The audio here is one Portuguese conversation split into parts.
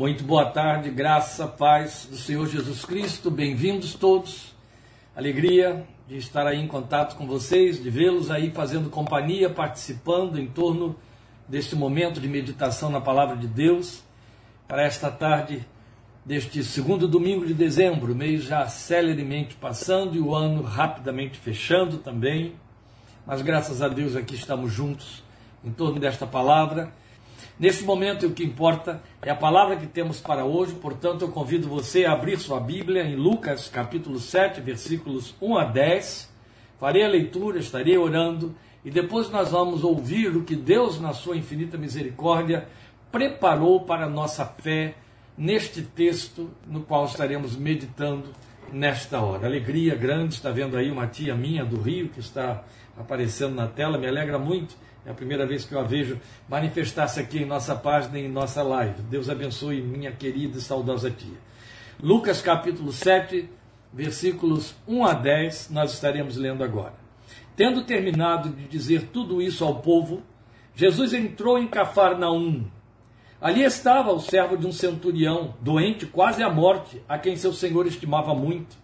Muito boa tarde, graça, paz do Senhor Jesus Cristo, bem-vindos todos. Alegria de estar aí em contato com vocês, de vê-los aí fazendo companhia, participando em torno deste momento de meditação na palavra de Deus, para esta tarde deste segundo domingo de dezembro, mês já celeremente passando e o ano rapidamente fechando também. Mas graças a Deus aqui estamos juntos em torno desta palavra Nesse momento, o que importa é a palavra que temos para hoje, portanto, eu convido você a abrir sua Bíblia em Lucas, capítulo 7, versículos 1 a 10. Farei a leitura, estarei orando e depois nós vamos ouvir o que Deus, na sua infinita misericórdia, preparou para a nossa fé neste texto no qual estaremos meditando nesta hora. Alegria grande, está vendo aí uma tia minha do Rio que está aparecendo na tela, me alegra muito é a primeira vez que eu a vejo manifestar-se aqui em nossa página e em nossa live. Deus abençoe minha querida e saudosa tia. Lucas capítulo 7, versículos 1 a 10, nós estaremos lendo agora. Tendo terminado de dizer tudo isso ao povo, Jesus entrou em Cafarnaum. Ali estava o servo de um centurião, doente quase à morte, a quem seu senhor estimava muito.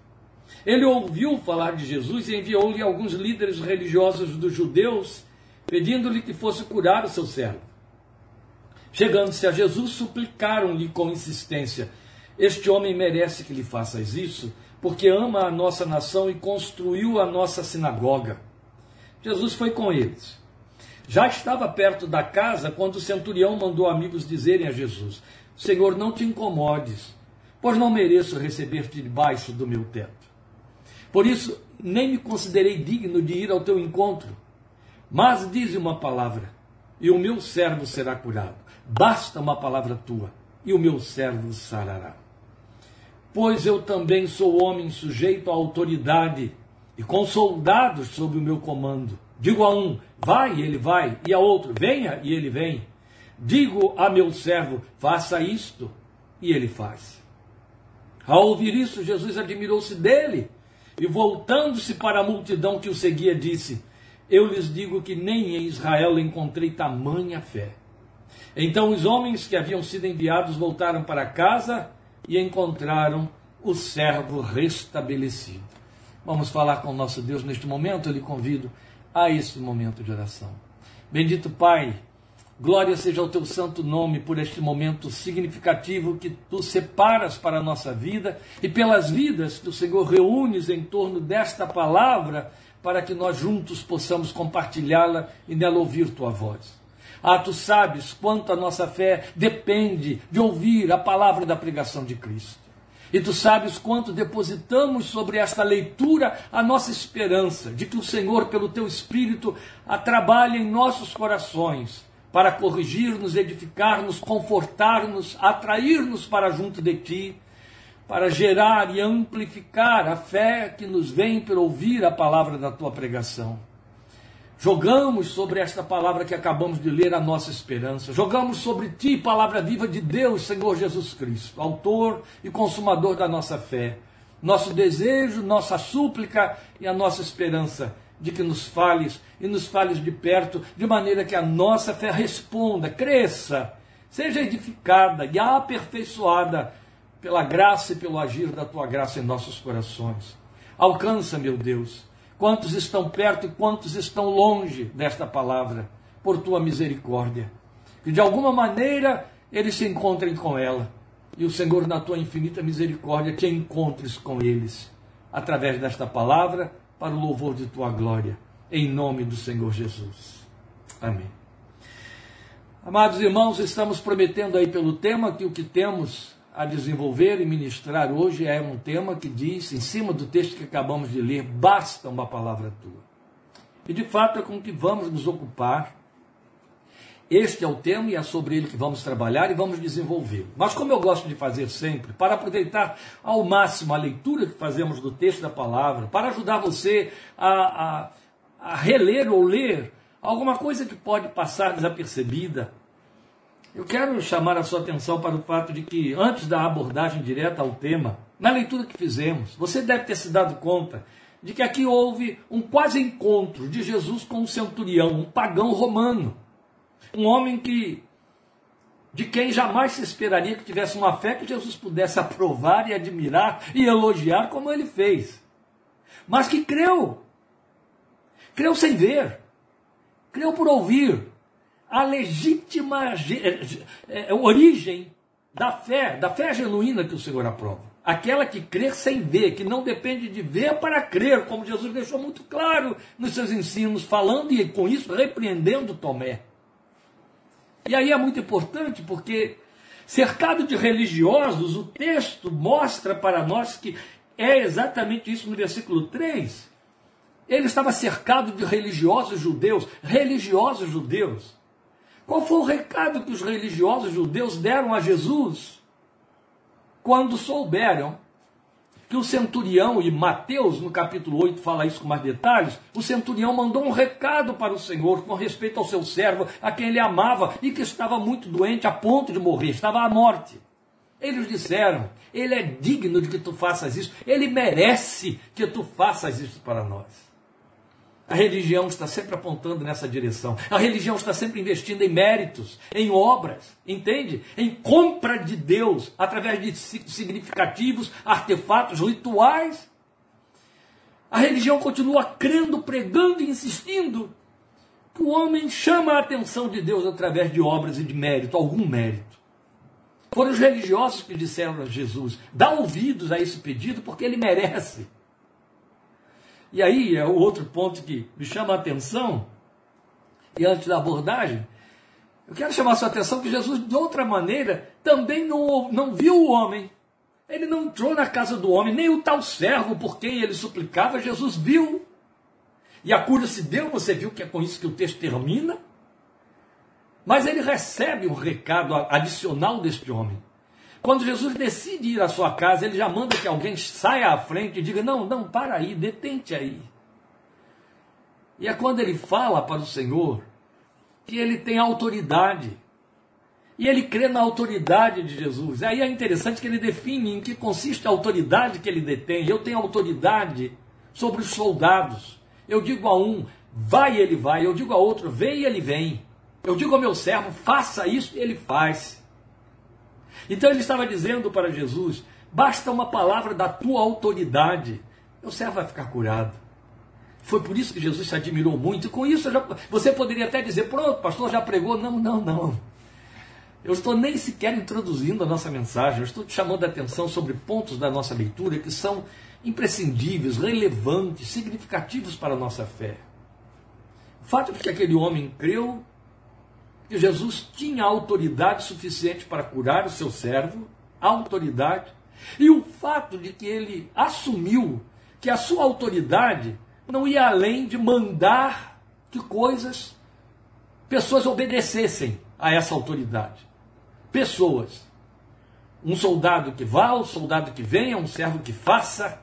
Ele ouviu falar de Jesus e enviou-lhe alguns líderes religiosos dos judeus pedindo-lhe que fosse curar o seu servo. Chegando-se a Jesus, suplicaram-lhe com insistência: Este homem merece que lhe faças isso, porque ama a nossa nação e construiu a nossa sinagoga. Jesus foi com eles. Já estava perto da casa quando o centurião mandou amigos dizerem a Jesus: Senhor, não te incomodes, pois não mereço receber-te debaixo do meu teto. Por isso, nem me considerei digno de ir ao teu encontro mas dize uma palavra, e o meu servo será curado. Basta uma palavra tua, e o meu servo sarará. Pois eu também sou homem sujeito à autoridade, e com soldados sob o meu comando. Digo a um, vai, e ele vai, e a outro, venha, e ele vem. Digo a meu servo, faça isto, e ele faz. Ao ouvir isso, Jesus admirou-se dele, e voltando-se para a multidão que o seguia, disse: eu lhes digo que nem em Israel encontrei tamanha fé. Então os homens que haviam sido enviados voltaram para casa e encontraram o servo restabelecido. Vamos falar com o nosso Deus neste momento, eu lhe convido a este momento de oração. Bendito Pai, glória seja ao teu santo nome por este momento significativo que tu separas para a nossa vida e pelas vidas que o Senhor reúnes em torno desta palavra para que nós juntos possamos compartilhá-la e nela ouvir tua voz. Ah, tu sabes quanto a nossa fé depende de ouvir a palavra da pregação de Cristo. E tu sabes quanto depositamos sobre esta leitura a nossa esperança de que o Senhor, pelo teu Espírito, a trabalhe em nossos corações para corrigir-nos, edificar-nos, confortar-nos, atrair-nos para junto de ti para gerar e amplificar a fé que nos vem por ouvir a palavra da tua pregação. Jogamos sobre esta palavra que acabamos de ler a nossa esperança. Jogamos sobre ti, palavra viva de Deus, Senhor Jesus Cristo, autor e consumador da nossa fé. Nosso desejo, nossa súplica e a nossa esperança de que nos fales e nos fales de perto, de maneira que a nossa fé responda, cresça, seja edificada e aperfeiçoada pela graça e pelo agir da tua graça em nossos corações. Alcança, meu Deus, quantos estão perto e quantos estão longe desta palavra, por tua misericórdia. Que de alguma maneira eles se encontrem com ela. E o Senhor, na tua infinita misericórdia, te encontres com eles, através desta palavra, para o louvor de tua glória. Em nome do Senhor Jesus. Amém. Amados irmãos, estamos prometendo aí pelo tema que o que temos a desenvolver e ministrar hoje é um tema que diz, em cima do texto que acabamos de ler, basta uma palavra tua. E de fato é com que vamos nos ocupar. Este é o tema e é sobre ele que vamos trabalhar e vamos desenvolver. Mas como eu gosto de fazer sempre, para aproveitar ao máximo a leitura que fazemos do texto da palavra, para ajudar você a, a, a reler ou ler alguma coisa que pode passar desapercebida, eu quero chamar a sua atenção para o fato de que, antes da abordagem direta ao tema, na leitura que fizemos, você deve ter se dado conta de que aqui houve um quase encontro de Jesus com um centurião, um pagão romano. Um homem que de quem jamais se esperaria que tivesse uma fé que Jesus pudesse aprovar e admirar e elogiar como ele fez. Mas que creu. Creu sem ver. Creu por ouvir. A legítima é, origem da fé, da fé genuína que o Senhor aprova. Aquela que crê sem ver, que não depende de ver para crer, como Jesus deixou muito claro nos seus ensinos, falando e com isso repreendendo Tomé. E aí é muito importante porque, cercado de religiosos, o texto mostra para nós que é exatamente isso no versículo 3. Ele estava cercado de religiosos judeus, religiosos judeus. Qual foi o recado que os religiosos judeus deram a Jesus quando souberam que o centurião, e Mateus no capítulo 8 fala isso com mais detalhes, o centurião mandou um recado para o Senhor com respeito ao seu servo, a quem ele amava e que estava muito doente a ponto de morrer, estava à morte. Eles disseram: Ele é digno de que tu faças isso, ele merece que tu faças isso para nós. A religião está sempre apontando nessa direção. A religião está sempre investindo em méritos, em obras, entende? Em compra de Deus através de significativos artefatos rituais. A religião continua crendo, pregando e insistindo que o homem chama a atenção de Deus através de obras e de mérito, algum mérito. Foram os religiosos que disseram a Jesus: dá ouvidos a esse pedido porque ele merece. E aí é o outro ponto que me chama a atenção, e antes da abordagem, eu quero chamar a sua atenção que Jesus, de outra maneira, também não, não viu o homem. Ele não entrou na casa do homem, nem o tal servo por quem ele suplicava, Jesus viu. E a cura se deu, você viu que é com isso que o texto termina. Mas ele recebe um recado adicional deste homem. Quando Jesus decide ir à sua casa, ele já manda que alguém saia à frente e diga: Não, não, para aí, detente aí. E é quando ele fala para o Senhor que ele tem autoridade. E ele crê na autoridade de Jesus. Aí é interessante que ele define em que consiste a autoridade que ele detém. Eu tenho autoridade sobre os soldados. Eu digo a um, vai, ele vai. Eu digo a outro, vem, ele vem. Eu digo ao meu servo, faça isso, e ele faz. Então ele estava dizendo para Jesus: basta uma palavra da tua autoridade, o servo vai ficar curado. Foi por isso que Jesus se admirou muito. E com isso já, você poderia até dizer: pronto, pastor já pregou. Não, não, não. Eu estou nem sequer introduzindo a nossa mensagem, eu estou te chamando a atenção sobre pontos da nossa leitura que são imprescindíveis, relevantes, significativos para a nossa fé. O fato de que aquele homem creu que Jesus tinha autoridade suficiente para curar o seu servo, autoridade, e o fato de que ele assumiu que a sua autoridade não ia além de mandar que coisas, pessoas obedecessem a essa autoridade. Pessoas. Um soldado que vá, um soldado que venha, um servo que faça,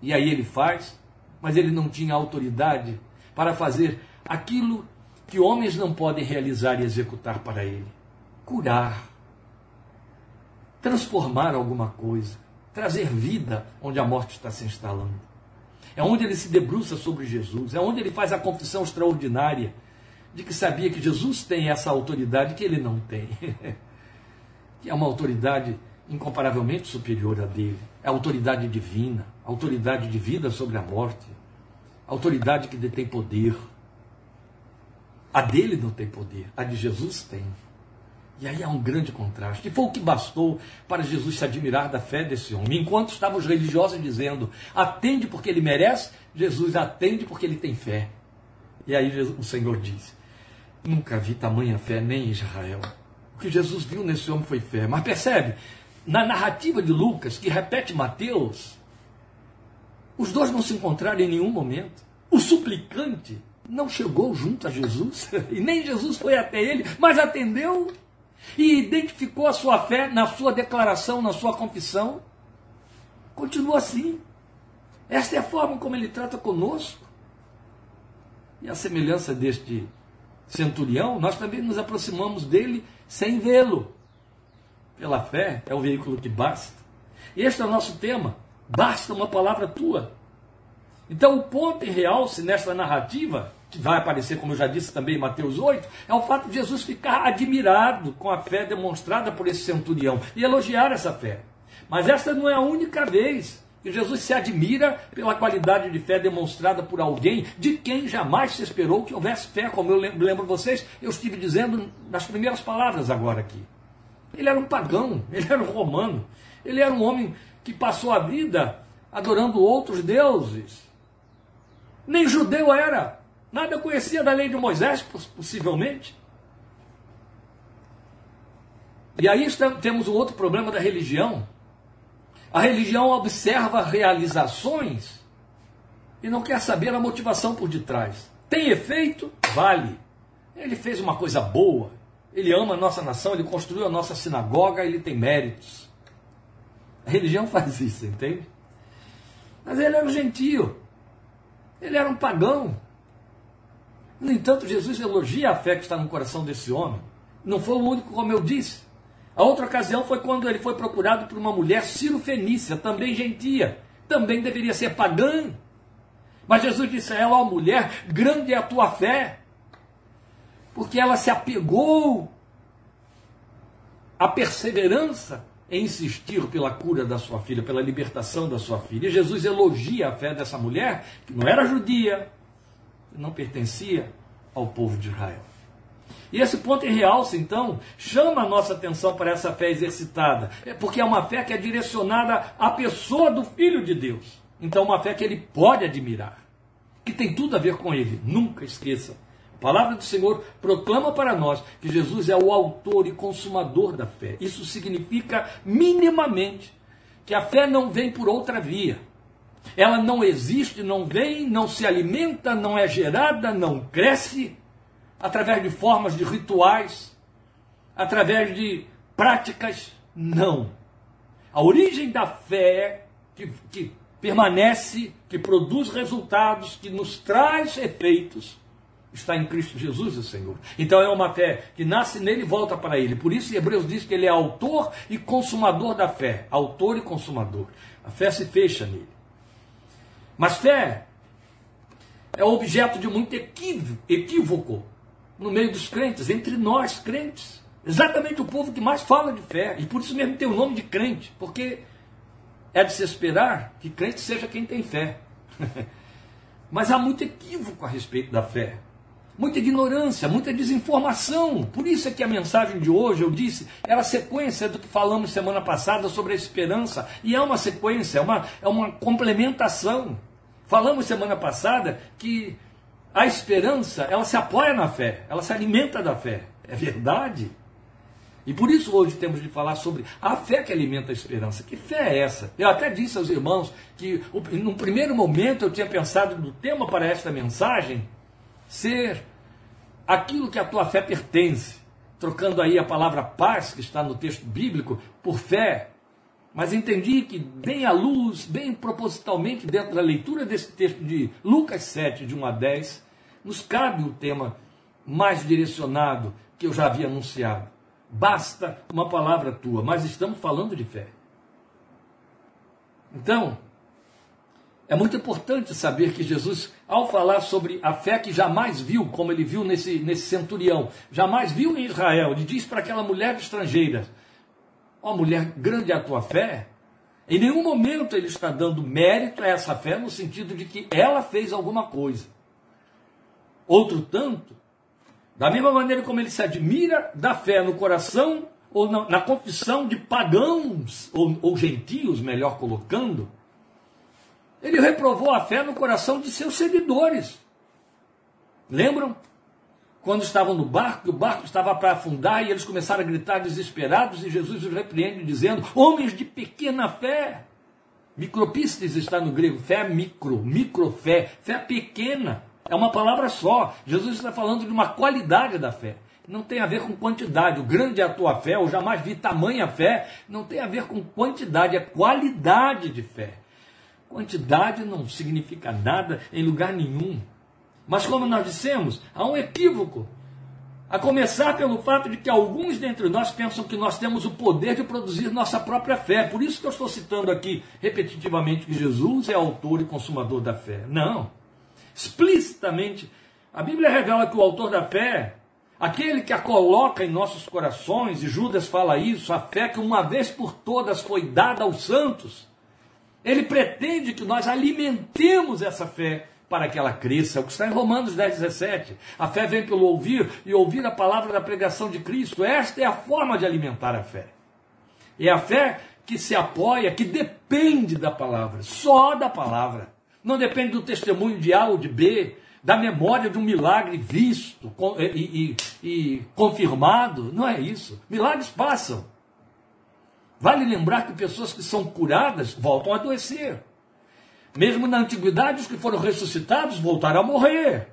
e aí ele faz, mas ele não tinha autoridade para fazer aquilo que homens não podem realizar e executar para ele: curar, transformar alguma coisa, trazer vida onde a morte está se instalando. É onde ele se debruça sobre Jesus, é onde ele faz a confissão extraordinária de que sabia que Jesus tem essa autoridade que ele não tem. que é uma autoridade incomparavelmente superior a dele. É autoridade divina, autoridade de vida sobre a morte, autoridade que detém poder. A dele não tem poder, a de Jesus tem. E aí há um grande contraste. E foi o que bastou para Jesus se admirar da fé desse homem. Enquanto estavam os religiosos dizendo, atende porque ele merece, Jesus atende porque ele tem fé. E aí o Senhor diz: Nunca vi tamanha fé nem em Israel. O que Jesus viu nesse homem foi fé. Mas percebe, na narrativa de Lucas, que repete Mateus, os dois não se encontraram em nenhum momento. O suplicante não chegou junto a Jesus, e nem Jesus foi até ele, mas atendeu e identificou a sua fé na sua declaração, na sua confissão. Continua assim. Esta é a forma como ele trata conosco. E a semelhança deste centurião, nós também nos aproximamos dele sem vê-lo. Pela fé é o veículo que basta. Este é o nosso tema. Basta uma palavra tua. Então, o ponto em realce nesta narrativa que vai aparecer, como eu já disse também em Mateus 8, é o fato de Jesus ficar admirado com a fé demonstrada por esse centurião e elogiar essa fé. Mas esta não é a única vez que Jesus se admira pela qualidade de fé demonstrada por alguém de quem jamais se esperou que houvesse fé, como eu lembro vocês, eu estive dizendo nas primeiras palavras agora aqui. Ele era um pagão, ele era um romano, ele era um homem que passou a vida adorando outros deuses. Nem judeu era, nada conhecia da lei de Moisés, possivelmente. E aí temos um outro problema da religião, a religião observa realizações e não quer saber a motivação por detrás. Tem efeito? Vale. Ele fez uma coisa boa. Ele ama a nossa nação, ele construiu a nossa sinagoga, ele tem méritos. A religião faz isso, entende? Mas ele era um gentio. Ele era um pagão. No entanto, Jesus elogia a fé que está no coração desse homem. Não foi o único, como eu disse. A outra ocasião foi quando ele foi procurado por uma mulher Ciro-Fenícia, também gentia, também deveria ser pagã. Mas Jesus disse a ela: Ó mulher, grande é a tua fé, porque ela se apegou à perseverança em insistir pela cura da sua filha, pela libertação da sua filha. E Jesus elogia a fé dessa mulher, que não era judia, não pertencia ao povo de Israel. E esse ponto em realce, então, chama a nossa atenção para essa fé exercitada, é porque é uma fé que é direcionada à pessoa do Filho de Deus. Então, uma fé que ele pode admirar, que tem tudo a ver com ele. Nunca esqueça. Palavra do Senhor proclama para nós que Jesus é o autor e consumador da fé. Isso significa, minimamente, que a fé não vem por outra via. Ela não existe, não vem, não se alimenta, não é gerada, não cresce através de formas de rituais, através de práticas. Não. A origem da fé que, que permanece, que produz resultados, que nos traz efeitos, está em Cristo Jesus, o Senhor. Então é uma fé que nasce nele e volta para ele. Por isso Hebreus diz que ele é autor e consumador da fé. Autor e consumador. A fé se fecha nele. Mas fé é objeto de muito equívoco no meio dos crentes, entre nós crentes. Exatamente o povo que mais fala de fé. E por isso mesmo tem o nome de crente, porque é de se esperar que crente seja quem tem fé. Mas há muito equívoco a respeito da fé. Muita ignorância, muita desinformação. Por isso é que a mensagem de hoje, eu disse, era a sequência do que falamos semana passada sobre a esperança. E é uma sequência, é uma, é uma complementação. Falamos semana passada que a esperança, ela se apoia na fé, ela se alimenta da fé. É verdade. E por isso hoje temos de falar sobre a fé que alimenta a esperança. Que fé é essa? Eu até disse aos irmãos que, num primeiro momento, eu tinha pensado no tema para esta mensagem ser aquilo que a tua fé pertence. Trocando aí a palavra paz, que está no texto bíblico, por fé. Mas entendi que, bem à luz, bem propositalmente, dentro da leitura desse texto de Lucas 7, de 1 a 10, nos cabe o tema mais direcionado que eu já havia anunciado. Basta uma palavra tua, mas estamos falando de fé. Então, é muito importante saber que Jesus, ao falar sobre a fé que jamais viu, como ele viu nesse, nesse centurião, jamais viu em Israel, ele diz para aquela mulher estrangeira: Ó oh, mulher, grande é a tua fé. Em nenhum momento ele está dando mérito a essa fé no sentido de que ela fez alguma coisa. Outro tanto, da mesma maneira como ele se admira da fé no coração ou na, na confissão de pagãos ou, ou gentios, melhor colocando, ele reprovou a fé no coração de seus seguidores. Lembram? quando estavam no barco, o barco estava para afundar e eles começaram a gritar desesperados e Jesus os repreende dizendo: Homens de pequena fé. Micropistes está no grego, fé micro, microfé, fé pequena. É uma palavra só. Jesus está falando de uma qualidade da fé. Não tem a ver com quantidade. O grande é a tua fé, eu jamais vi tamanha fé. Não tem a ver com quantidade, é qualidade de fé. Quantidade não significa nada em lugar nenhum. Mas, como nós dissemos, há um equívoco. A começar pelo fato de que alguns dentre nós pensam que nós temos o poder de produzir nossa própria fé. Por isso que eu estou citando aqui repetitivamente que Jesus é autor e consumador da fé. Não. Explicitamente, A Bíblia revela que o autor da fé, aquele que a coloca em nossos corações, e Judas fala isso, a fé que uma vez por todas foi dada aos santos, ele pretende que nós alimentemos essa fé para que ela cresça. É o que está em Romanos 10, 17. A fé vem pelo ouvir e ouvir a palavra da pregação de Cristo. Esta é a forma de alimentar a fé. É a fé que se apoia, que depende da palavra, só da palavra. Não depende do testemunho de A ou de B, da memória de um milagre visto e, e, e confirmado. Não é isso. Milagres passam. Vale lembrar que pessoas que são curadas voltam a adoecer. Mesmo na antiguidade, os que foram ressuscitados voltaram a morrer.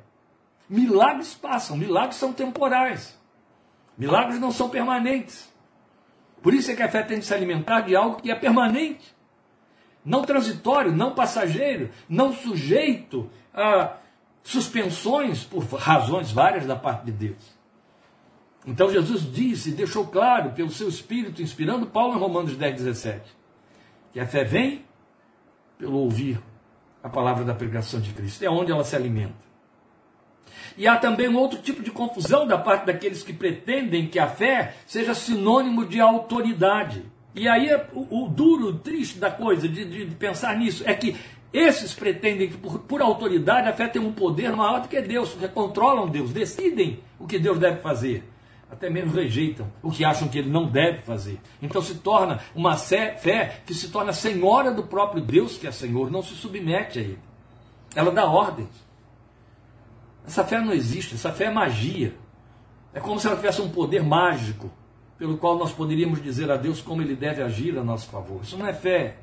Milagres passam, milagres são temporais. Milagres não são permanentes. Por isso é que a fé tem de se alimentar de algo que é permanente, não transitório, não passageiro, não sujeito a suspensões por razões várias da parte de Deus. Então Jesus disse, deixou claro pelo seu Espírito, inspirando Paulo em Romanos 10, 17, que a fé vem pelo ouvir a palavra da pregação de Cristo, é onde ela se alimenta. E há também um outro tipo de confusão da parte daqueles que pretendem que a fé seja sinônimo de autoridade. E aí é o, o duro, triste da coisa, de, de, de, pensar nisso, é que esses pretendem que por, por, autoridade a fé tem um poder maior do que Deus, que controlam Deus, decidem o que Deus deve fazer. Até mesmo rejeitam o que acham que ele não deve fazer. Então se torna uma fé que se torna senhora do próprio Deus, que é Senhor, não se submete a ele. Ela dá ordens. Essa fé não existe, essa fé é magia. É como se ela tivesse um poder mágico, pelo qual nós poderíamos dizer a Deus como ele deve agir a nosso favor. Isso não é fé.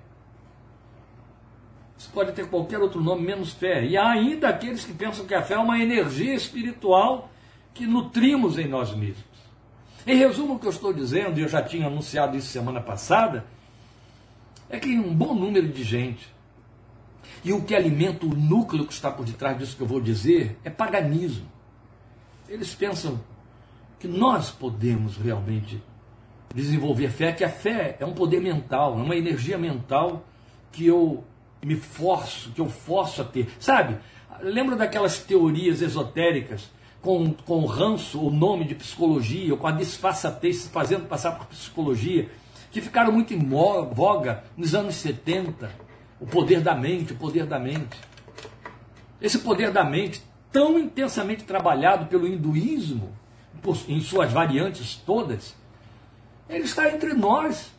Isso pode ter qualquer outro nome, menos fé. E há ainda aqueles que pensam que a fé é uma energia espiritual que nutrimos em nós mesmos. Em resumo, o que eu estou dizendo, e eu já tinha anunciado isso semana passada, é que um bom número de gente e o que alimenta o núcleo que está por detrás disso que eu vou dizer é paganismo. Eles pensam que nós podemos realmente desenvolver fé, que a fé é um poder mental, é uma energia mental que eu me forço, que eu forço a ter. Sabe? Lembra daquelas teorias esotéricas com, com ranço, o nome de psicologia, ou com a disfarçatez fazendo passar por psicologia, que ficaram muito em voga nos anos 70? O poder da mente, o poder da mente. Esse poder da mente, tão intensamente trabalhado pelo hinduísmo, em suas variantes todas, ele está entre nós,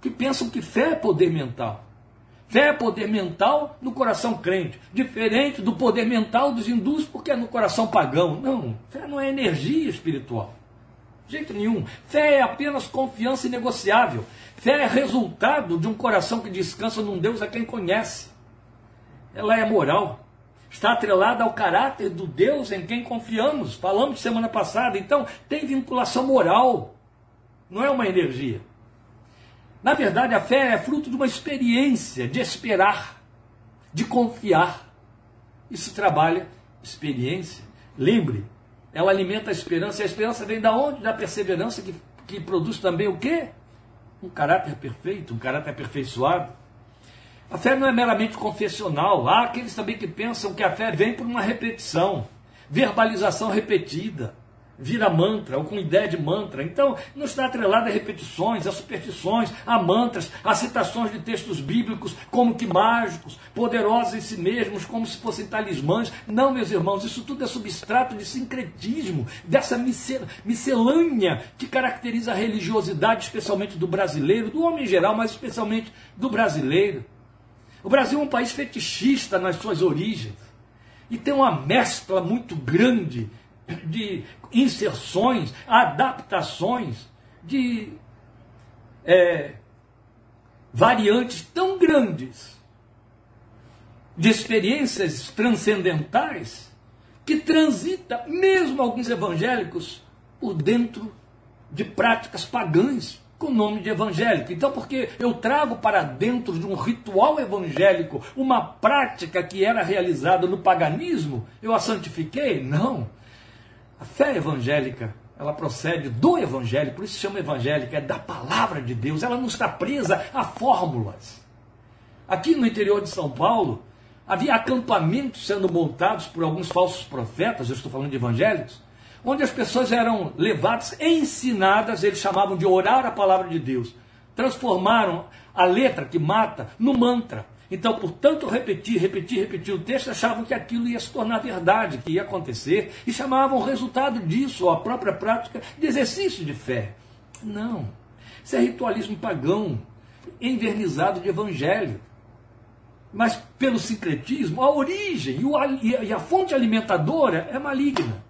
que pensam que fé é poder mental. Fé é poder mental no coração crente, diferente do poder mental dos hindus, porque é no coração pagão. Não, fé não é energia espiritual. De jeito nenhum. Fé é apenas confiança inegociável. Fé é resultado de um coração que descansa num Deus a quem conhece. Ela é moral. Está atrelada ao caráter do Deus em quem confiamos. Falamos semana passada. Então, tem vinculação moral. Não é uma energia. Na verdade, a fé é fruto de uma experiência de esperar, de confiar. Isso trabalha experiência. Lembre, ela alimenta a esperança. E a esperança vem da onde? Da perseverança que, que produz também o quê? Um caráter perfeito, um caráter aperfeiçoado. A fé não é meramente confessional. Há aqueles também que pensam que a fé vem por uma repetição, verbalização repetida vira mantra, ou com ideia de mantra. Então, não está atrelado a repetições, a superstições, a mantras, a citações de textos bíblicos como que mágicos, poderosos em si mesmos, como se fossem talismãs. Não, meus irmãos, isso tudo é substrato de sincretismo, dessa miscelânea que caracteriza a religiosidade, especialmente do brasileiro, do homem em geral, mas especialmente do brasileiro. O Brasil é um país fetichista nas suas origens. E tem uma mescla muito grande de inserções, adaptações, de é, variantes tão grandes, de experiências transcendentais, que transita, mesmo alguns evangélicos, por dentro de práticas pagãs com o nome de evangélico. Então, porque eu trago para dentro de um ritual evangélico uma prática que era realizada no paganismo, eu a santifiquei? Não. A fé evangélica, ela procede do evangelho, por isso se chama evangélica, é da palavra de Deus, ela não está presa a fórmulas. Aqui no interior de São Paulo, havia acampamentos sendo montados por alguns falsos profetas, eu estou falando de evangélicos, onde as pessoas eram levadas, ensinadas, eles chamavam de orar a palavra de Deus. Transformaram a letra que mata no mantra. Então, por tanto repetir, repetir, repetir o texto, achavam que aquilo ia se tornar verdade, que ia acontecer, e chamavam o resultado disso, a própria prática de exercício de fé. Não. Isso é ritualismo pagão, envernizado de evangelho. Mas pelo sincretismo, a origem e a fonte alimentadora é maligna,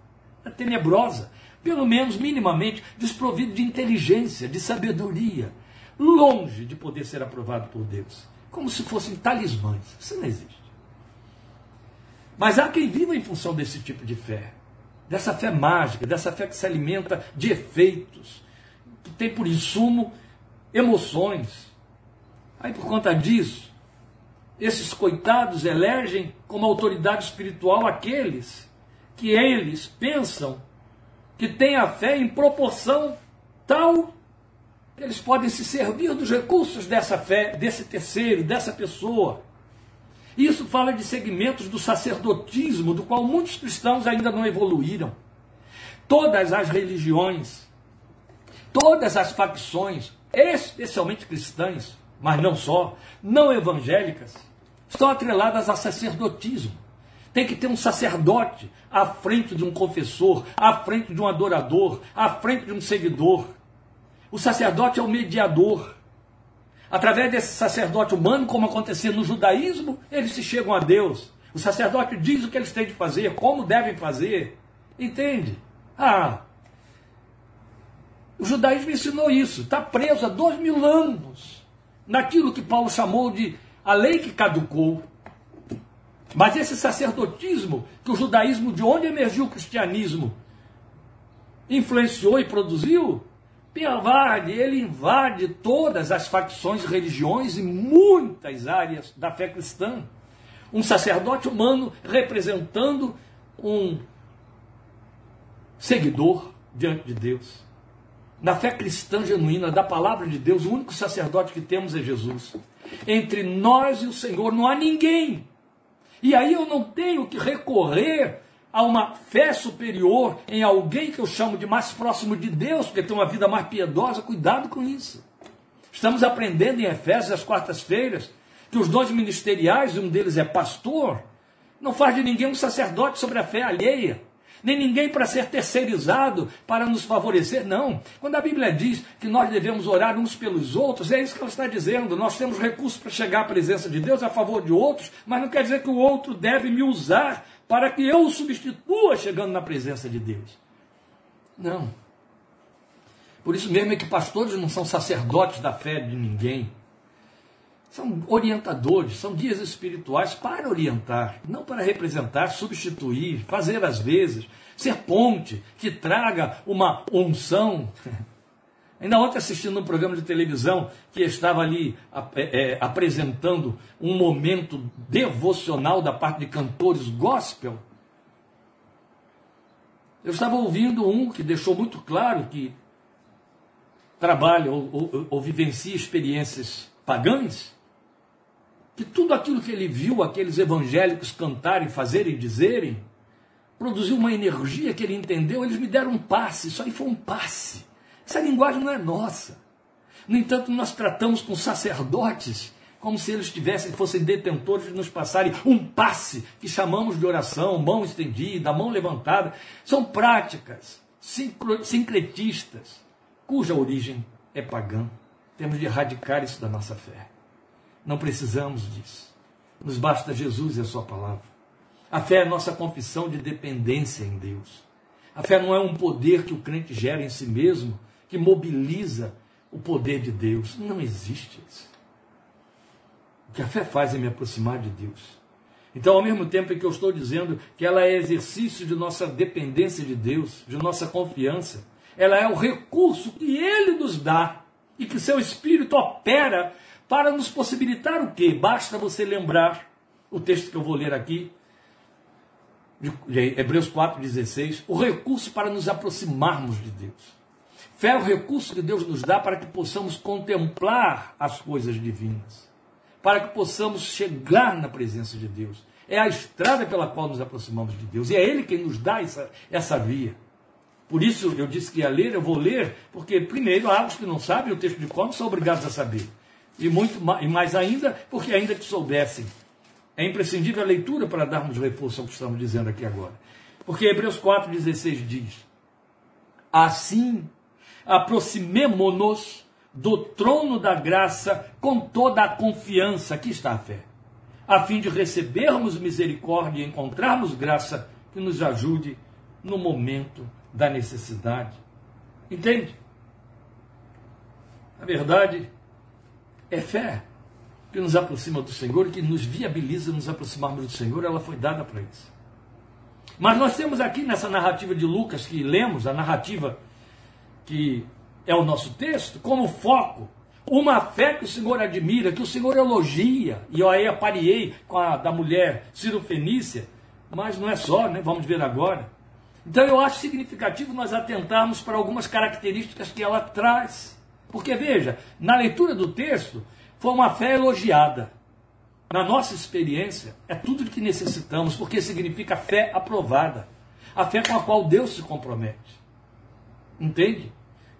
é tenebrosa, pelo menos minimamente desprovido de inteligência, de sabedoria, longe de poder ser aprovado por Deus como se fossem talismãs. Isso não existe. Mas há quem viva em função desse tipo de fé, dessa fé mágica, dessa fé que se alimenta de efeitos, que tem por insumo emoções. Aí por conta disso, esses coitados elegem como autoridade espiritual aqueles que eles pensam que têm a fé em proporção tal eles podem se servir dos recursos dessa fé, desse terceiro, dessa pessoa. Isso fala de segmentos do sacerdotismo, do qual muitos cristãos ainda não evoluíram. Todas as religiões, todas as facções, especialmente cristãs, mas não só, não evangélicas, estão atreladas a sacerdotismo. Tem que ter um sacerdote à frente de um confessor, à frente de um adorador, à frente de um seguidor. O sacerdote é o mediador. Através desse sacerdote humano, como acontecia no judaísmo, eles se chegam a Deus. O sacerdote diz o que eles têm de fazer, como devem fazer. Entende? Ah, o judaísmo ensinou isso. Está preso há dois mil anos naquilo que Paulo chamou de a lei que caducou. Mas esse sacerdotismo, que o judaísmo, de onde emergiu o cristianismo, influenciou e produziu, invade, ele invade todas as facções, religiões e muitas áreas da fé cristã. Um sacerdote humano representando um seguidor diante de Deus. Na fé cristã genuína, da palavra de Deus, o único sacerdote que temos é Jesus. Entre nós e o Senhor não há ninguém. E aí eu não tenho que recorrer a uma fé superior em alguém que eu chamo de mais próximo de Deus, porque tem uma vida mais piedosa, cuidado com isso. Estamos aprendendo em Efésios, às quartas-feiras, que os dons ministeriais, um deles é pastor, não faz de ninguém um sacerdote sobre a fé alheia, nem ninguém para ser terceirizado para nos favorecer, não. Quando a Bíblia diz que nós devemos orar uns pelos outros, é isso que ela está dizendo. Nós temos recursos para chegar à presença de Deus a favor de outros, mas não quer dizer que o outro deve me usar para que eu o substitua chegando na presença de Deus. Não. Por isso mesmo é que pastores não são sacerdotes da fé de ninguém. São orientadores, são guias espirituais para orientar, não para representar, substituir, fazer às vezes, ser ponte que traga uma unção. Ainda ontem assistindo um programa de televisão que estava ali é, é, apresentando um momento devocional da parte de cantores gospel. Eu estava ouvindo um que deixou muito claro que trabalha ou, ou, ou vivencia experiências pagãs, que tudo aquilo que ele viu aqueles evangélicos cantarem, fazerem e dizerem, produziu uma energia que ele entendeu. Eles me deram um passe, isso aí foi um passe. Essa linguagem não é nossa. No entanto, nós tratamos com sacerdotes como se eles tivessem, fossem detentores de nos passarem um passe que chamamos de oração, mão estendida, mão levantada. São práticas sincretistas, cuja origem é pagã. Temos de erradicar isso da nossa fé. Não precisamos disso. Nos basta Jesus e a Sua palavra. A fé é nossa confissão de dependência em Deus. A fé não é um poder que o crente gera em si mesmo, que mobiliza o poder de Deus. Não existe isso. O que a fé faz é me aproximar de Deus. Então, ao mesmo tempo em que eu estou dizendo que ela é exercício de nossa dependência de Deus, de nossa confiança, ela é o recurso que Ele nos dá e que seu Espírito opera para nos possibilitar o quê? Basta você lembrar o texto que eu vou ler aqui, Hebreus 4,16, o recurso para nos aproximarmos de Deus. Fé é o recurso que Deus nos dá para que possamos contemplar as coisas divinas, para que possamos chegar na presença de Deus. É a estrada pela qual nos aproximamos de Deus. E é Ele quem nos dá essa, essa via. Por isso eu disse que ia ler, eu vou ler, porque primeiro há os que não sabem o texto de como são obrigados a saber. E muito e mais ainda, porque ainda que soubessem. É imprescindível a leitura para darmos reforço ao que estamos dizendo aqui agora. Porque Hebreus 4,16 diz: Assim, aproximemo-nos do trono da graça com toda a confiança, aqui está a fé, a fim de recebermos misericórdia e encontrarmos graça que nos ajude no momento da necessidade. Entende? A verdade é fé que nos aproxima do Senhor, que nos viabiliza nos aproximarmos do Senhor, ela foi dada para isso. Mas nós temos aqui nessa narrativa de Lucas que lemos, a narrativa que é o nosso texto, como foco, uma fé que o Senhor admira, que o Senhor elogia. E eu aí aparei com a da mulher Ciro Fenícia, mas não é só, né? Vamos ver agora. Então eu acho significativo nós atentarmos para algumas características que ela traz. Porque veja, na leitura do texto, foi uma fé elogiada. Na nossa experiência, é tudo o que necessitamos, porque significa fé aprovada. A fé com a qual Deus se compromete. Entende?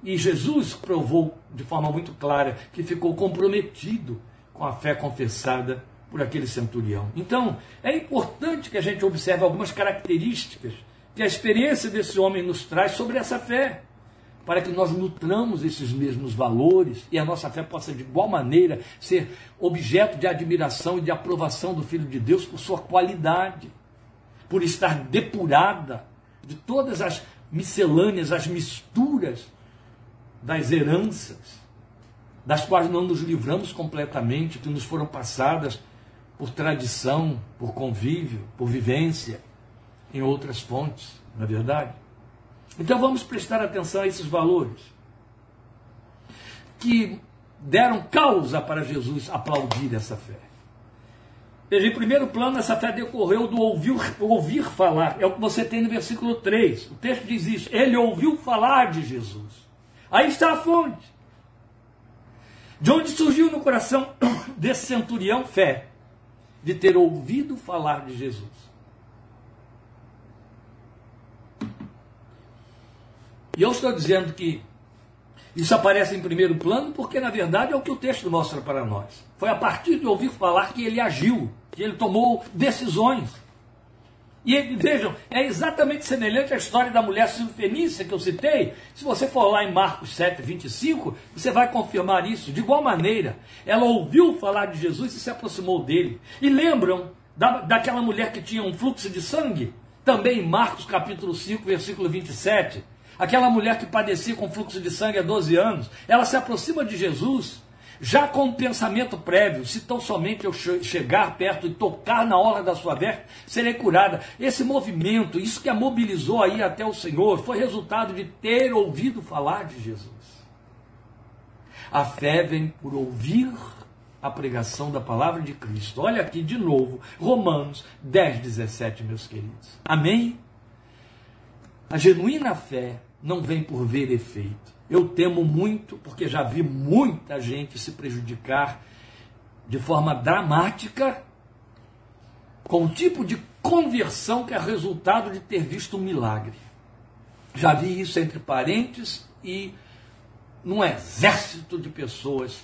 E Jesus provou de forma muito clara que ficou comprometido com a fé confessada por aquele centurião. Então, é importante que a gente observe algumas características que a experiência desse homem nos traz sobre essa fé, para que nós nutramos esses mesmos valores e a nossa fé possa, de igual maneira, ser objeto de admiração e de aprovação do Filho de Deus por sua qualidade, por estar depurada de todas as miscelâneas, as misturas das heranças, das quais não nos livramos completamente, que nos foram passadas por tradição, por convívio, por vivência em outras fontes, não é verdade? Então vamos prestar atenção a esses valores que deram causa para Jesus aplaudir essa fé. Veja, em primeiro plano, essa fé decorreu do ouvir, ouvir falar. É o que você tem no versículo 3. O texto diz isso. Ele ouviu falar de Jesus. Aí está a fonte. De onde surgiu no coração desse centurião fé? De ter ouvido falar de Jesus. E eu estou dizendo que isso aparece em primeiro plano porque, na verdade, é o que o texto mostra para nós. Foi a partir de ouvir falar que ele agiu, que ele tomou decisões. E vejam, é exatamente semelhante à história da mulher fenícia que eu citei. Se você for lá em Marcos 7, 25, você vai confirmar isso. De igual maneira, ela ouviu falar de Jesus e se aproximou dele. E lembram da, daquela mulher que tinha um fluxo de sangue? Também em Marcos capítulo 5, versículo 27 aquela mulher que padecia com fluxo de sangue há 12 anos, ela se aproxima de Jesus, já com um pensamento prévio, se tão somente eu chegar perto e tocar na hora da sua veste, serei curada. Esse movimento, isso que a mobilizou aí até o Senhor, foi resultado de ter ouvido falar de Jesus. A fé vem por ouvir a pregação da palavra de Cristo. Olha aqui de novo, Romanos 10, 17, meus queridos. Amém? A genuína fé não vem por ver efeito. Eu temo muito, porque já vi muita gente se prejudicar de forma dramática com o tipo de conversão que é resultado de ter visto um milagre. Já vi isso entre parentes e num exército de pessoas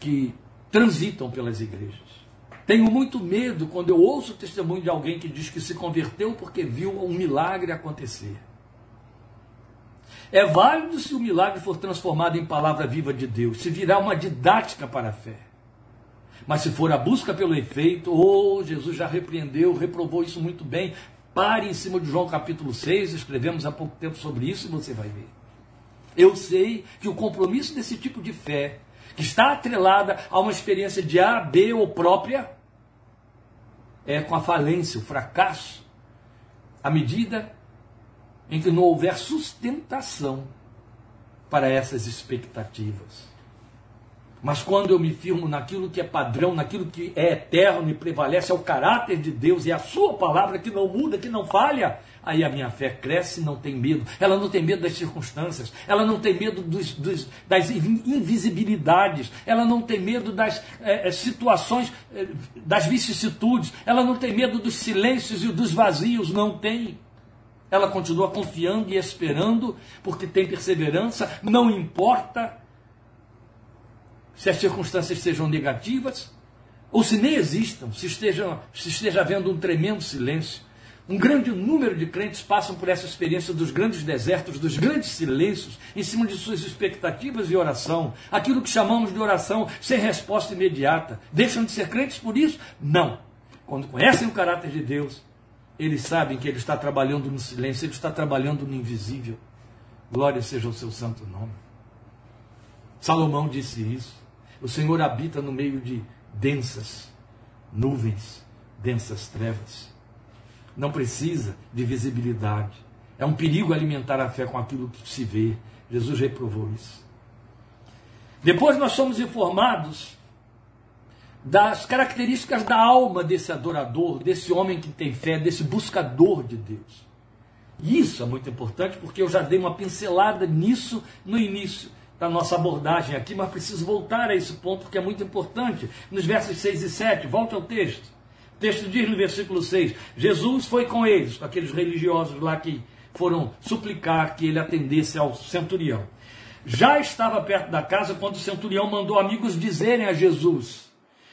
que transitam pelas igrejas. Tenho muito medo quando eu ouço o testemunho de alguém que diz que se converteu porque viu um milagre acontecer. É válido se o milagre for transformado em palavra viva de Deus, se virar uma didática para a fé. Mas se for a busca pelo efeito, oh, Jesus já repreendeu, reprovou isso muito bem. Pare em cima de João capítulo 6, escrevemos há pouco tempo sobre isso e você vai ver. Eu sei que o compromisso desse tipo de fé, que está atrelada a uma experiência de A, B ou própria, é com a falência, o fracasso, à medida em que não houver sustentação para essas expectativas. Mas quando eu me firmo naquilo que é padrão, naquilo que é eterno e prevalece, é o caráter de Deus e a sua palavra que não muda, que não falha, aí a minha fé cresce e não tem medo. Ela não tem medo das circunstâncias, ela não tem medo dos, dos, das invisibilidades, ela não tem medo das é, situações, é, das vicissitudes, ela não tem medo dos silêncios e dos vazios, não tem. Ela continua confiando e esperando, porque tem perseverança, não importa se as circunstâncias sejam negativas, ou se nem existam, se esteja, se esteja havendo um tremendo silêncio. Um grande número de crentes passam por essa experiência dos grandes desertos, dos grandes silêncios, em cima de suas expectativas e oração. Aquilo que chamamos de oração sem resposta imediata. Deixam de ser crentes por isso? Não. Quando conhecem o caráter de Deus, eles sabem que Ele está trabalhando no silêncio, Ele está trabalhando no invisível. Glória seja o seu santo nome. Salomão disse isso. O Senhor habita no meio de densas nuvens, densas trevas. Não precisa de visibilidade. É um perigo alimentar a fé com aquilo que se vê. Jesus reprovou isso. Depois nós somos informados das características da alma desse adorador, desse homem que tem fé, desse buscador de Deus. Isso é muito importante porque eu já dei uma pincelada nisso no início da nossa abordagem aqui, mas preciso voltar a esse ponto que é muito importante. Nos versos 6 e 7, volte ao texto. O texto diz no versículo 6: Jesus foi com eles, com aqueles religiosos lá que foram suplicar que ele atendesse ao centurião. Já estava perto da casa quando o centurião mandou amigos dizerem a Jesus: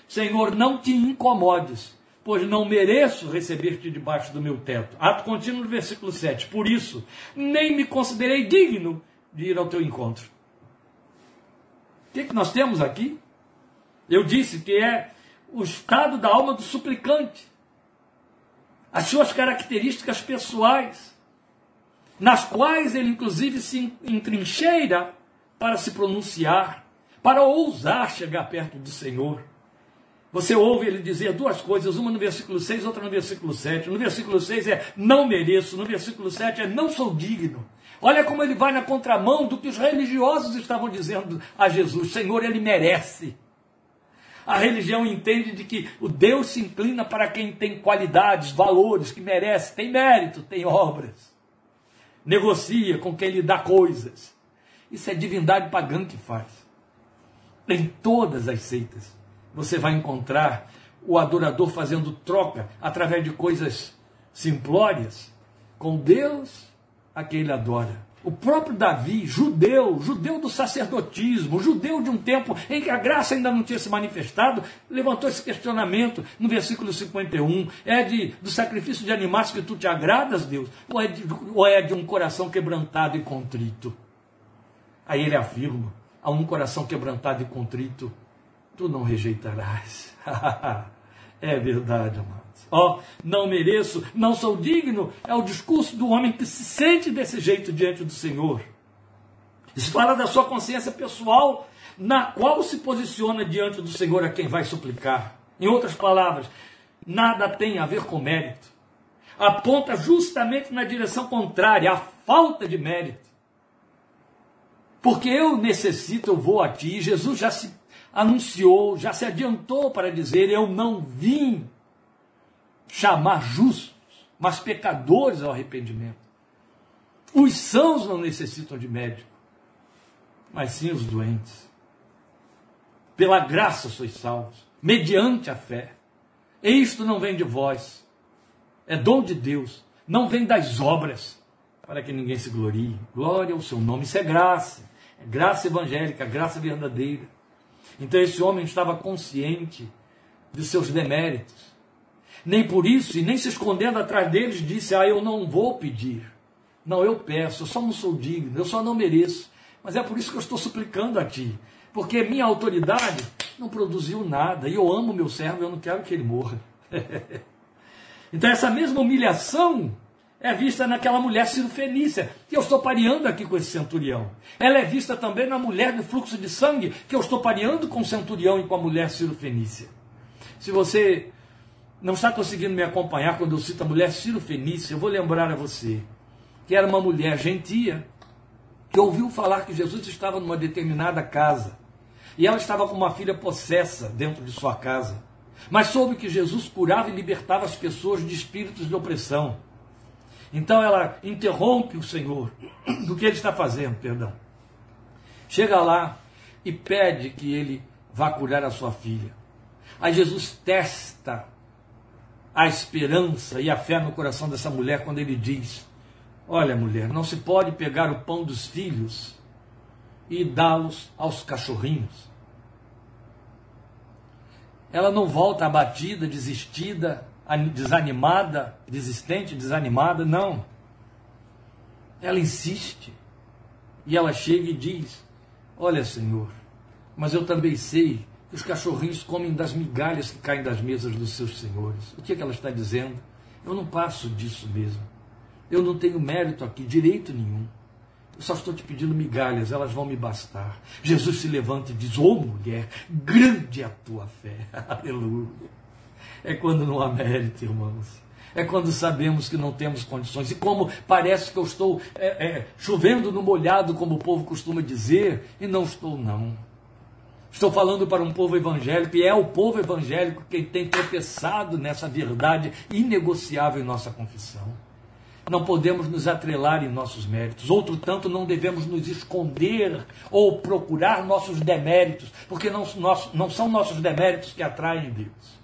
Senhor, não te incomodes, pois não mereço receber-te debaixo do meu teto. Ato contínuo no versículo 7. Por isso, nem me considerei digno de ir ao teu encontro. O que, que nós temos aqui? Eu disse que é o estado da alma do suplicante, as suas características pessoais, nas quais ele inclusive se entrincheira para se pronunciar, para ousar chegar perto do Senhor. Você ouve ele dizer duas coisas, uma no versículo 6, outra no versículo 7. No versículo 6 é não mereço, no versículo 7 é não sou digno. Olha como ele vai na contramão do que os religiosos estavam dizendo a Jesus: Senhor, ele merece. A religião entende de que o Deus se inclina para quem tem qualidades, valores, que merece, tem mérito, tem obras. Negocia com quem lhe dá coisas. Isso é divindade pagã que faz. Em todas as seitas, você vai encontrar o adorador fazendo troca através de coisas simplórias com Deus a quem ele adora. O próprio Davi, judeu, judeu do sacerdotismo, judeu de um tempo em que a graça ainda não tinha se manifestado, levantou esse questionamento no versículo 51. É de, do sacrifício de animais que tu te agradas, Deus? Ou é, de, ou é de um coração quebrantado e contrito? Aí ele afirma: a um coração quebrantado e contrito, tu não rejeitarás. é verdade, amado. Ó, oh, não mereço, não sou digno, é o discurso do homem que se sente desse jeito diante do Senhor. Isso fala da sua consciência pessoal, na qual se posiciona diante do Senhor a quem vai suplicar. Em outras palavras, nada tem a ver com mérito. Aponta justamente na direção contrária, a falta de mérito. Porque eu necessito, eu vou a ti. Jesus já se anunciou, já se adiantou para dizer: Eu não vim chamar justos, mas pecadores ao arrependimento. Os sãos não necessitam de médico, mas sim os doentes. Pela graça sois salvos, mediante a fé. E isto não vem de vós, é dom de Deus, não vem das obras, para que ninguém se glorie. Glória ao seu nome, isso é graça, é graça evangélica, graça verdadeira. Então esse homem estava consciente de seus deméritos, nem por isso, e nem se escondendo atrás deles, disse: Ah, eu não vou pedir. Não, eu peço, eu só não sou digno, eu só não mereço. Mas é por isso que eu estou suplicando a ti. Porque minha autoridade não produziu nada. E eu amo meu servo, eu não quero que ele morra. então, essa mesma humilhação é vista naquela mulher cirofenícia, que eu estou pareando aqui com esse centurião. Ela é vista também na mulher do fluxo de sangue, que eu estou pareando com o centurião e com a mulher cirofenícia. Se você não está conseguindo me acompanhar quando eu cito a mulher Ciro Fenícia, eu vou lembrar a você que era uma mulher gentia que ouviu falar que Jesus estava numa determinada casa e ela estava com uma filha possessa dentro de sua casa, mas soube que Jesus curava e libertava as pessoas de espíritos de opressão. Então ela interrompe o Senhor do que ele está fazendo, perdão. Chega lá e pede que ele vá curar a sua filha. Aí Jesus testa a esperança e a fé no coração dessa mulher quando ele diz: Olha, mulher, não se pode pegar o pão dos filhos e dá-los aos cachorrinhos. Ela não volta abatida, desistida, desanimada, desistente, desanimada, não. Ela insiste. E ela chega e diz: Olha, Senhor, mas eu também sei que os cachorrinhos comem das migalhas que caem das mesas dos seus senhores. O que, é que ela está dizendo? Eu não passo disso mesmo. Eu não tenho mérito aqui, direito nenhum. Eu só estou te pedindo migalhas, elas vão me bastar. Jesus se levanta e diz: Ô oh, mulher, grande é a tua fé. Aleluia. É quando não há mérito, irmãos. É quando sabemos que não temos condições. E como parece que eu estou é, é, chovendo no molhado, como o povo costuma dizer, e não estou, não. Estou falando para um povo evangélico, e é o povo evangélico quem tem tropeçado nessa verdade inegociável em nossa confissão. Não podemos nos atrelar em nossos méritos. Outro tanto, não devemos nos esconder ou procurar nossos deméritos, porque não, não são nossos deméritos que atraem Deus.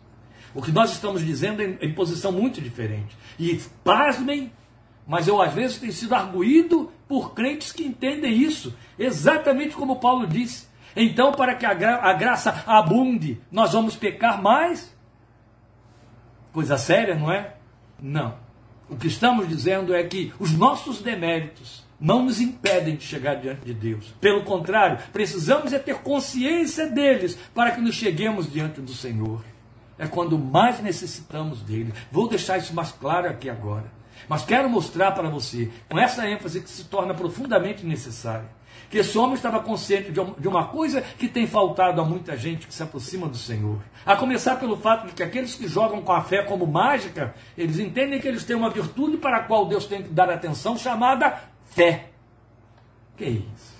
O que nós estamos dizendo é em posição muito diferente. E pasmem, mas eu às vezes tenho sido arguído por crentes que entendem isso, exatamente como Paulo disse. Então, para que a, gra a graça abunde, nós vamos pecar mais? Coisa séria, não é? Não. O que estamos dizendo é que os nossos deméritos não nos impedem de chegar diante de Deus. Pelo contrário, precisamos é ter consciência deles para que nos cheguemos diante do Senhor. É quando mais necessitamos dele. Vou deixar isso mais claro aqui agora. Mas quero mostrar para você, com essa ênfase que se torna profundamente necessária, que esse homem estava consciente de uma coisa que tem faltado a muita gente que se aproxima do Senhor. A começar pelo fato de que aqueles que jogam com a fé como mágica, eles entendem que eles têm uma virtude para a qual Deus tem que dar atenção, chamada fé. Que é isso?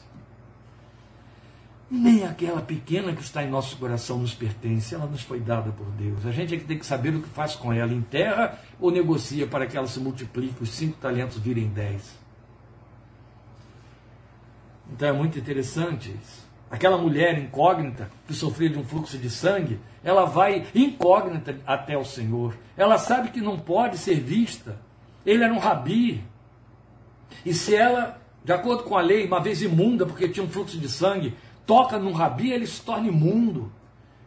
Nem aquela pequena que está em nosso coração nos pertence, ela nos foi dada por Deus. A gente é que tem que saber o que faz com ela, enterra ou negocia para que ela se multiplique, os cinco talentos virem dez. Então é muito interessante isso. Aquela mulher incógnita que sofria de um fluxo de sangue, ela vai incógnita até o Senhor. Ela sabe que não pode ser vista. Ele era um rabi. E se ela, de acordo com a lei, uma vez imunda porque tinha um fluxo de sangue, toca num rabi, ele se torna imundo.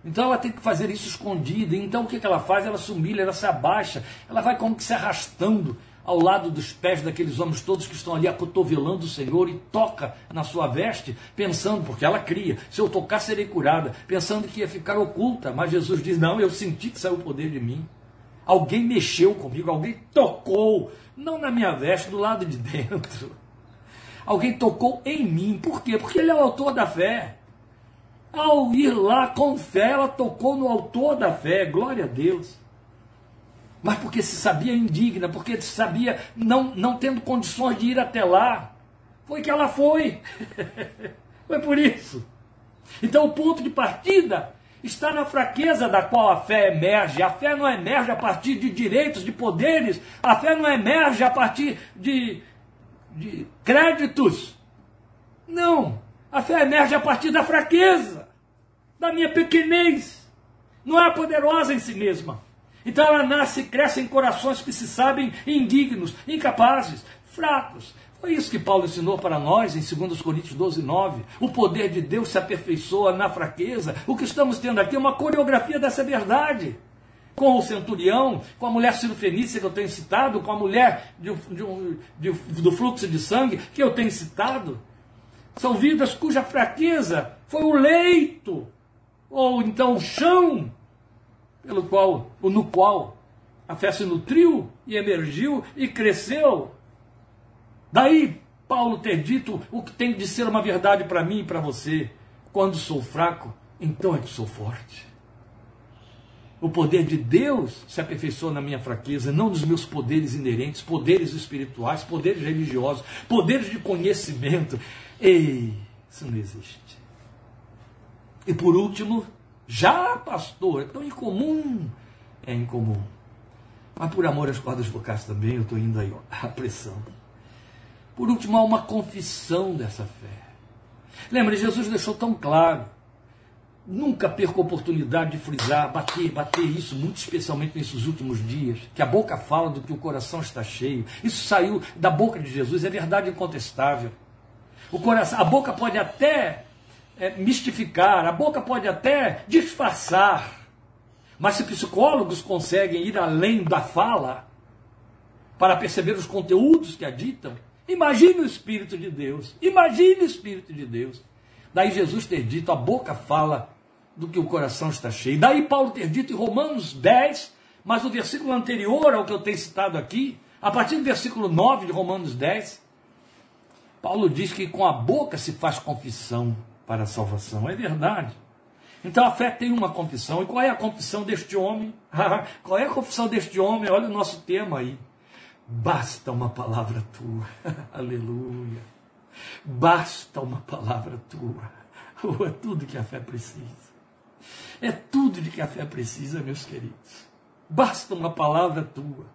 Então ela tem que fazer isso escondida. Então o que ela faz? Ela se humilha, ela se abaixa, ela vai como que se arrastando ao lado dos pés daqueles homens todos que estão ali acotovelando o Senhor e toca na sua veste, pensando, porque ela cria, se eu tocar serei curada, pensando que ia ficar oculta. Mas Jesus diz: Não, eu senti que saiu o poder de mim. Alguém mexeu comigo, alguém tocou, não na minha veste, do lado de dentro. Alguém tocou em mim. Por quê? Porque ele é o autor da fé. Ao ir lá com fé, ela tocou no autor da fé. Glória a Deus mas porque se sabia indigna, porque se sabia não, não tendo condições de ir até lá. Foi que ela foi. foi por isso. Então o ponto de partida está na fraqueza da qual a fé emerge. A fé não emerge a partir de direitos, de poderes. A fé não emerge a partir de, de créditos. Não. A fé emerge a partir da fraqueza, da minha pequenez. Não é poderosa em si mesma. Então ela nasce e cresce em corações que se sabem indignos, incapazes, fracos. Foi isso que Paulo ensinou para nós em 2 Coríntios 12, 9. O poder de Deus se aperfeiçoa na fraqueza. O que estamos tendo aqui é uma coreografia dessa verdade. Com o centurião, com a mulher cirofenícia que eu tenho citado, com a mulher de, de, de, do fluxo de sangue que eu tenho citado. São vidas cuja fraqueza foi o leito, ou então o chão pelo qual, ou no qual a fé se nutriu e emergiu e cresceu. Daí Paulo ter dito o que tem de ser uma verdade para mim e para você. Quando sou fraco, então é que sou forte. O poder de Deus se aperfeiçoa na minha fraqueza, não nos meus poderes inerentes, poderes espirituais, poderes religiosos, poderes de conhecimento. Ei, isso não existe. E por último, já, pastor, é tão incomum. É incomum. Mas por amor às cordas vocais também, eu estou indo aí, ó, a pressão. Por último, há uma confissão dessa fé. Lembra, Jesus deixou tão claro. Nunca perca a oportunidade de frisar, bater, bater isso, muito especialmente nesses últimos dias, que a boca fala do que o coração está cheio. Isso saiu da boca de Jesus, é verdade incontestável. O coração, a boca pode até é, mistificar, a boca pode até disfarçar, mas se psicólogos conseguem ir além da fala para perceber os conteúdos que a ditam, imagine o Espírito de Deus. Imagine o Espírito de Deus. Daí Jesus ter dito: a boca fala do que o coração está cheio. Daí Paulo ter dito em Romanos 10, mas o versículo anterior ao que eu tenho citado aqui, a partir do versículo 9 de Romanos 10, Paulo diz que com a boca se faz confissão para a salvação. É verdade. Então a fé tem uma confissão. E qual é a confissão deste homem? qual é a confissão deste homem? Olha o nosso tema aí. Basta uma palavra tua. Aleluia. Basta uma palavra tua. É tudo que a fé precisa. É tudo de que a fé precisa, meus queridos. Basta uma palavra tua.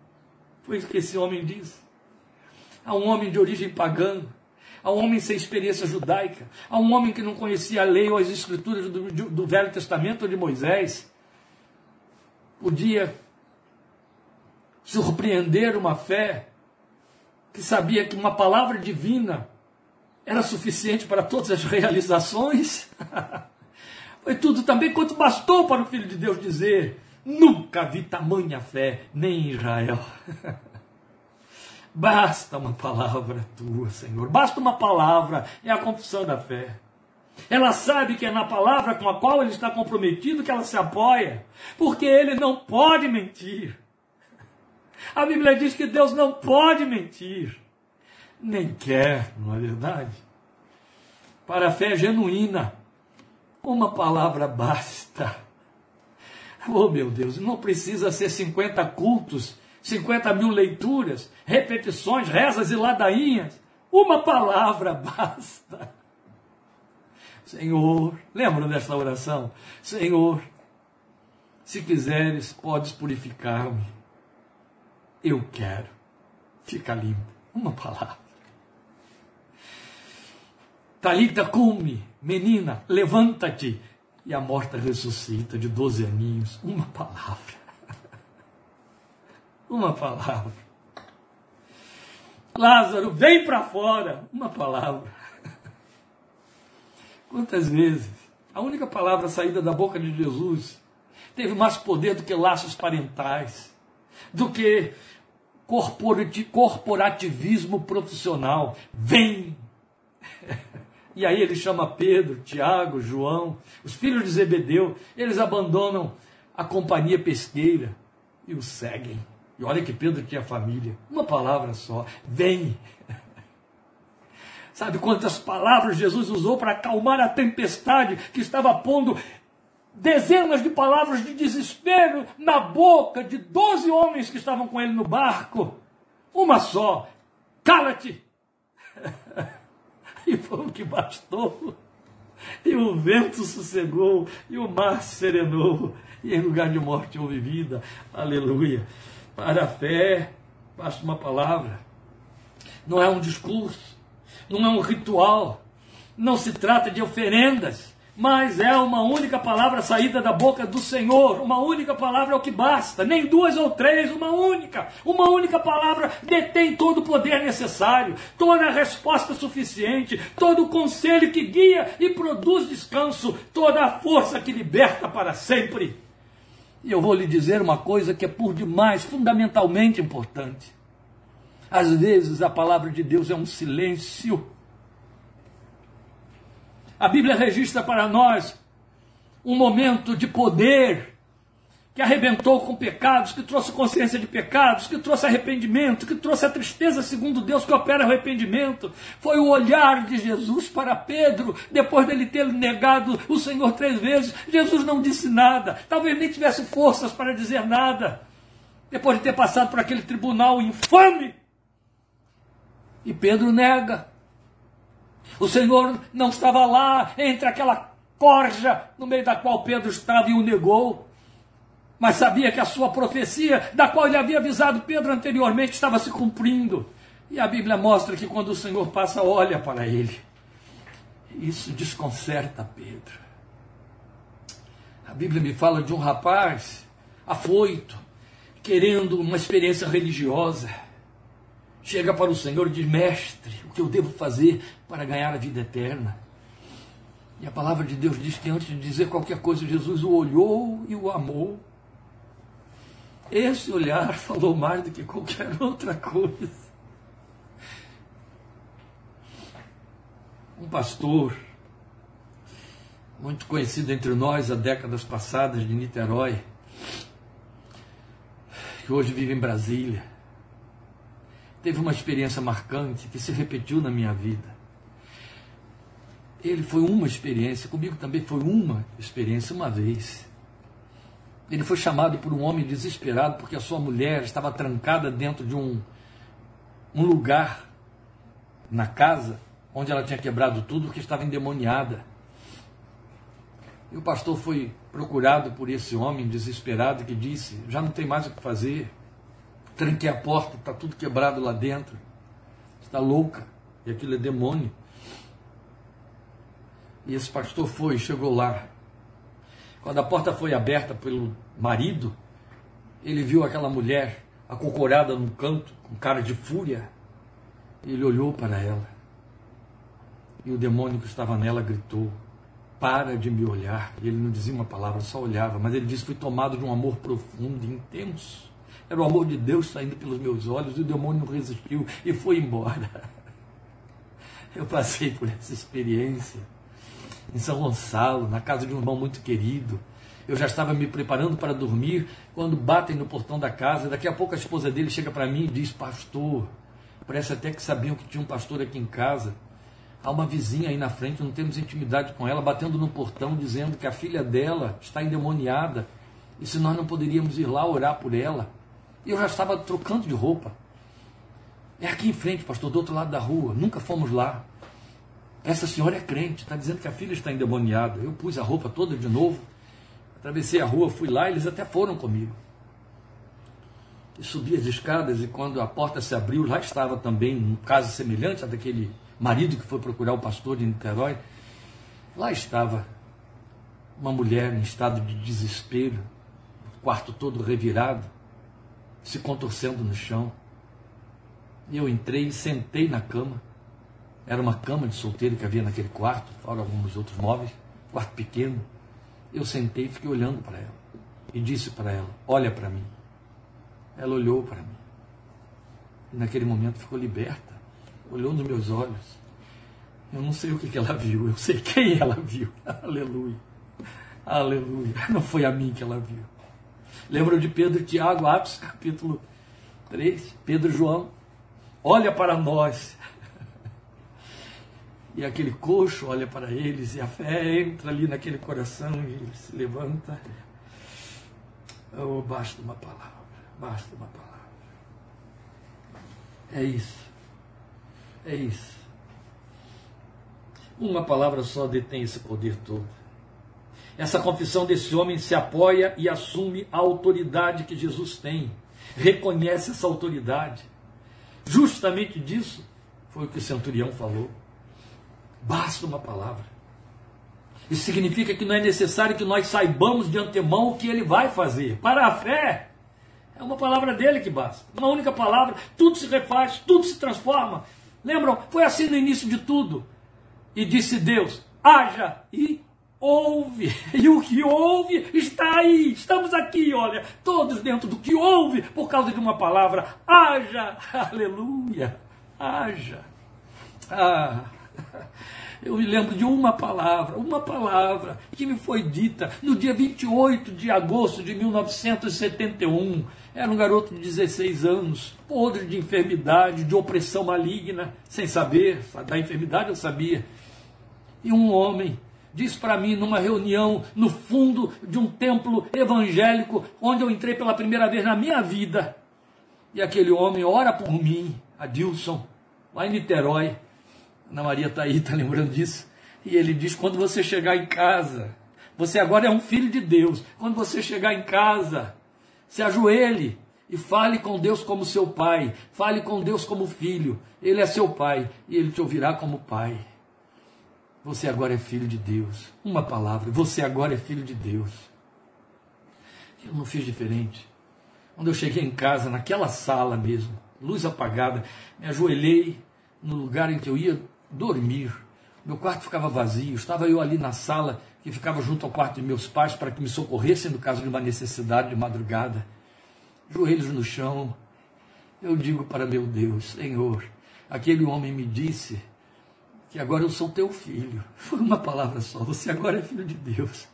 Foi isso que esse homem diz. Há um homem de origem pagã, a um homem sem experiência judaica, a um homem que não conhecia a lei ou as escrituras do, do Velho Testamento ou de Moisés, podia surpreender uma fé que sabia que uma palavra divina era suficiente para todas as realizações. Foi tudo também quanto bastou para o Filho de Deus dizer: Nunca vi tamanha fé, nem em Israel. Basta uma palavra tua, Senhor. Basta uma palavra. É a confissão da fé. Ela sabe que é na palavra com a qual ele está comprometido que ela se apoia. Porque ele não pode mentir. A Bíblia diz que Deus não pode mentir. Nem quer, não é verdade? Para a fé genuína, uma palavra basta. Oh meu Deus, não precisa ser 50 cultos 50 mil leituras, repetições, rezas e ladainhas. Uma palavra basta. Senhor, lembram desta oração? Senhor, se quiseres, podes purificar-me. Eu quero. Fica limpo. Uma palavra. Talita cume, menina, levanta-te. E a morta ressuscita de doze aninhos. Uma palavra. Uma palavra. Lázaro, vem para fora. Uma palavra. Quantas vezes a única palavra saída da boca de Jesus teve mais poder do que laços parentais, do que corporativismo profissional. Vem! E aí ele chama Pedro, Tiago, João, os filhos de Zebedeu, eles abandonam a companhia pesqueira e o seguem. E olha que Pedro tinha família. Uma palavra só: vem. Sabe quantas palavras Jesus usou para acalmar a tempestade que estava pondo dezenas de palavras de desespero na boca de doze homens que estavam com ele no barco? Uma só: cala-te. E foi o que bastou. E o vento sossegou, e o mar serenou, e em lugar de morte houve vida. Aleluia. Para a fé, basta uma palavra. Não é um discurso, não é um ritual, não se trata de oferendas, mas é uma única palavra saída da boca do Senhor. Uma única palavra é o que basta, nem duas ou três, uma única. Uma única palavra detém todo o poder necessário, toda a resposta suficiente, todo o conselho que guia e produz descanso, toda a força que liberta para sempre. E eu vou lhe dizer uma coisa que é por demais fundamentalmente importante. Às vezes a palavra de Deus é um silêncio. A Bíblia registra para nós um momento de poder que arrebentou com pecados, que trouxe consciência de pecados, que trouxe arrependimento, que trouxe a tristeza segundo Deus que opera arrependimento. Foi o olhar de Jesus para Pedro, depois dele ter negado o Senhor três vezes. Jesus não disse nada, talvez nem tivesse forças para dizer nada. Depois de ter passado por aquele tribunal infame. E Pedro nega. O Senhor não estava lá entre aquela corja no meio da qual Pedro estava e o negou. mas sabia que a sua profecia, da qual ele havia avisado Pedro anteriormente, estava se cumprindo. E a Bíblia mostra que quando o Senhor passa, olha para ele. Isso desconcerta Pedro. A Bíblia me fala de um rapaz afoito, querendo uma experiência religiosa. Chega para o Senhor e diz: Mestre, o que eu devo fazer para ganhar a vida eterna? E a palavra de Deus diz que antes de dizer qualquer coisa, Jesus o olhou e o amou. Esse olhar falou mais do que qualquer outra coisa. um pastor muito conhecido entre nós há décadas passadas de Niterói, que hoje vive em Brasília, teve uma experiência marcante que se repetiu na minha vida. Ele foi uma experiência, comigo também foi uma experiência uma vez. Ele foi chamado por um homem desesperado porque a sua mulher estava trancada dentro de um, um lugar na casa onde ela tinha quebrado tudo porque estava endemoniada. E o pastor foi procurado por esse homem desesperado que disse: Já não tem mais o que fazer, tranquei a porta, está tudo quebrado lá dentro, está louca, e aquilo é demônio. E esse pastor foi, chegou lá. Quando a porta foi aberta pelo marido, ele viu aquela mulher acocorada num canto, com cara de fúria. Ele olhou para ela. E o demônio que estava nela gritou: Para de me olhar. E ele não dizia uma palavra, só olhava. Mas ele disse: Fui tomado de um amor profundo e intenso. Era o amor de Deus saindo pelos meus olhos. E o demônio não resistiu e foi embora. Eu passei por essa experiência em São Gonçalo, na casa de um irmão muito querido. Eu já estava me preparando para dormir quando batem no portão da casa. Daqui a pouco a esposa dele chega para mim e diz: Pastor, parece até que sabiam que tinha um pastor aqui em casa. Há uma vizinha aí na frente, não temos intimidade com ela, batendo no portão, dizendo que a filha dela está endemoniada e se nós não poderíamos ir lá orar por ela. E eu já estava trocando de roupa. É aqui em frente, pastor, do outro lado da rua. Nunca fomos lá. Essa senhora é crente, está dizendo que a filha está endemoniada. Eu pus a roupa toda de novo, atravessei a rua, fui lá, eles até foram comigo. E subi as escadas e quando a porta se abriu, lá estava também um caso semelhante a daquele marido que foi procurar o pastor de Niterói, lá estava uma mulher em estado de desespero, o quarto todo revirado, se contorcendo no chão. E eu entrei e sentei na cama. Era uma cama de solteiro que havia naquele quarto, fora alguns outros móveis, quarto pequeno. Eu sentei e fiquei olhando para ela. E disse para ela: Olha para mim. Ela olhou para mim. E naquele momento ficou liberta olhou nos meus olhos. Eu não sei o que, que ela viu, eu sei quem ela viu. Aleluia. Aleluia. Não foi a mim que ela viu. Lembram de Pedro e Tiago, Atos, capítulo 3? Pedro e João. Olha para nós. E aquele coxo olha para eles e a fé entra ali naquele coração e ele se levanta. Oh, basta uma palavra, basta uma palavra. É isso. É isso. Uma palavra só detém esse poder todo. Essa confissão desse homem se apoia e assume a autoridade que Jesus tem. Reconhece essa autoridade. Justamente disso foi o que o centurião falou. Basta uma palavra. Isso significa que não é necessário que nós saibamos de antemão o que ele vai fazer. Para a fé, é uma palavra dele que basta. Uma única palavra, tudo se refaz, tudo se transforma. Lembram? Foi assim no início de tudo. E disse Deus: haja e ouve. E o que ouve está aí. Estamos aqui, olha, todos dentro do que ouve por causa de uma palavra. Haja. Aleluia. Haja. Ah. Eu me lembro de uma palavra, uma palavra que me foi dita no dia 28 de agosto de 1971 era um garoto de 16 anos, podre de enfermidade, de opressão maligna, sem saber, da enfermidade eu sabia. E um homem disse para mim numa reunião no fundo de um templo evangélico, onde eu entrei pela primeira vez na minha vida. E aquele homem ora por mim, Adilson, lá em Niterói. Ana Maria está aí, está lembrando disso? E ele diz: quando você chegar em casa, Você agora é um filho de Deus. Quando você chegar em casa, se ajoelhe e fale com Deus como seu pai. Fale com Deus como filho. Ele é seu pai e ele te ouvirá como pai. Você agora é filho de Deus. Uma palavra. Você agora é filho de Deus. Eu não fiz diferente. Quando eu cheguei em casa, naquela sala mesmo, luz apagada, me ajoelhei no lugar em que eu ia dormir. Meu quarto ficava vazio, estava eu ali na sala que ficava junto ao quarto de meus pais para que me socorressem no caso de uma necessidade de madrugada. Joelhos no chão, eu digo para meu Deus, Senhor, aquele homem me disse que agora eu sou teu filho. Foi uma palavra só, você agora é filho de Deus.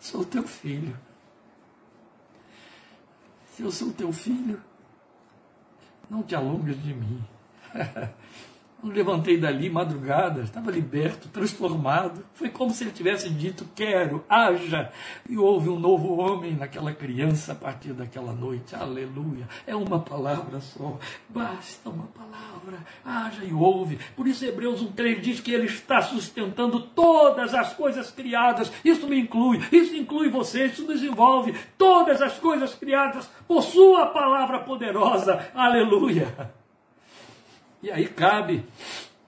Sou teu filho. Se eu sou teu filho, não te alongues de mim. Quando levantei dali, madrugada, estava liberto, transformado. Foi como se ele tivesse dito: Quero, haja. E houve um novo homem naquela criança a partir daquela noite. Aleluia. É uma palavra só. Basta uma palavra. Haja e ouve. Por isso, Hebreus 1,3 diz que ele está sustentando todas as coisas criadas. Isso me inclui, isso inclui você, isso nos envolve. Todas as coisas criadas por Sua palavra poderosa. Aleluia. E aí cabe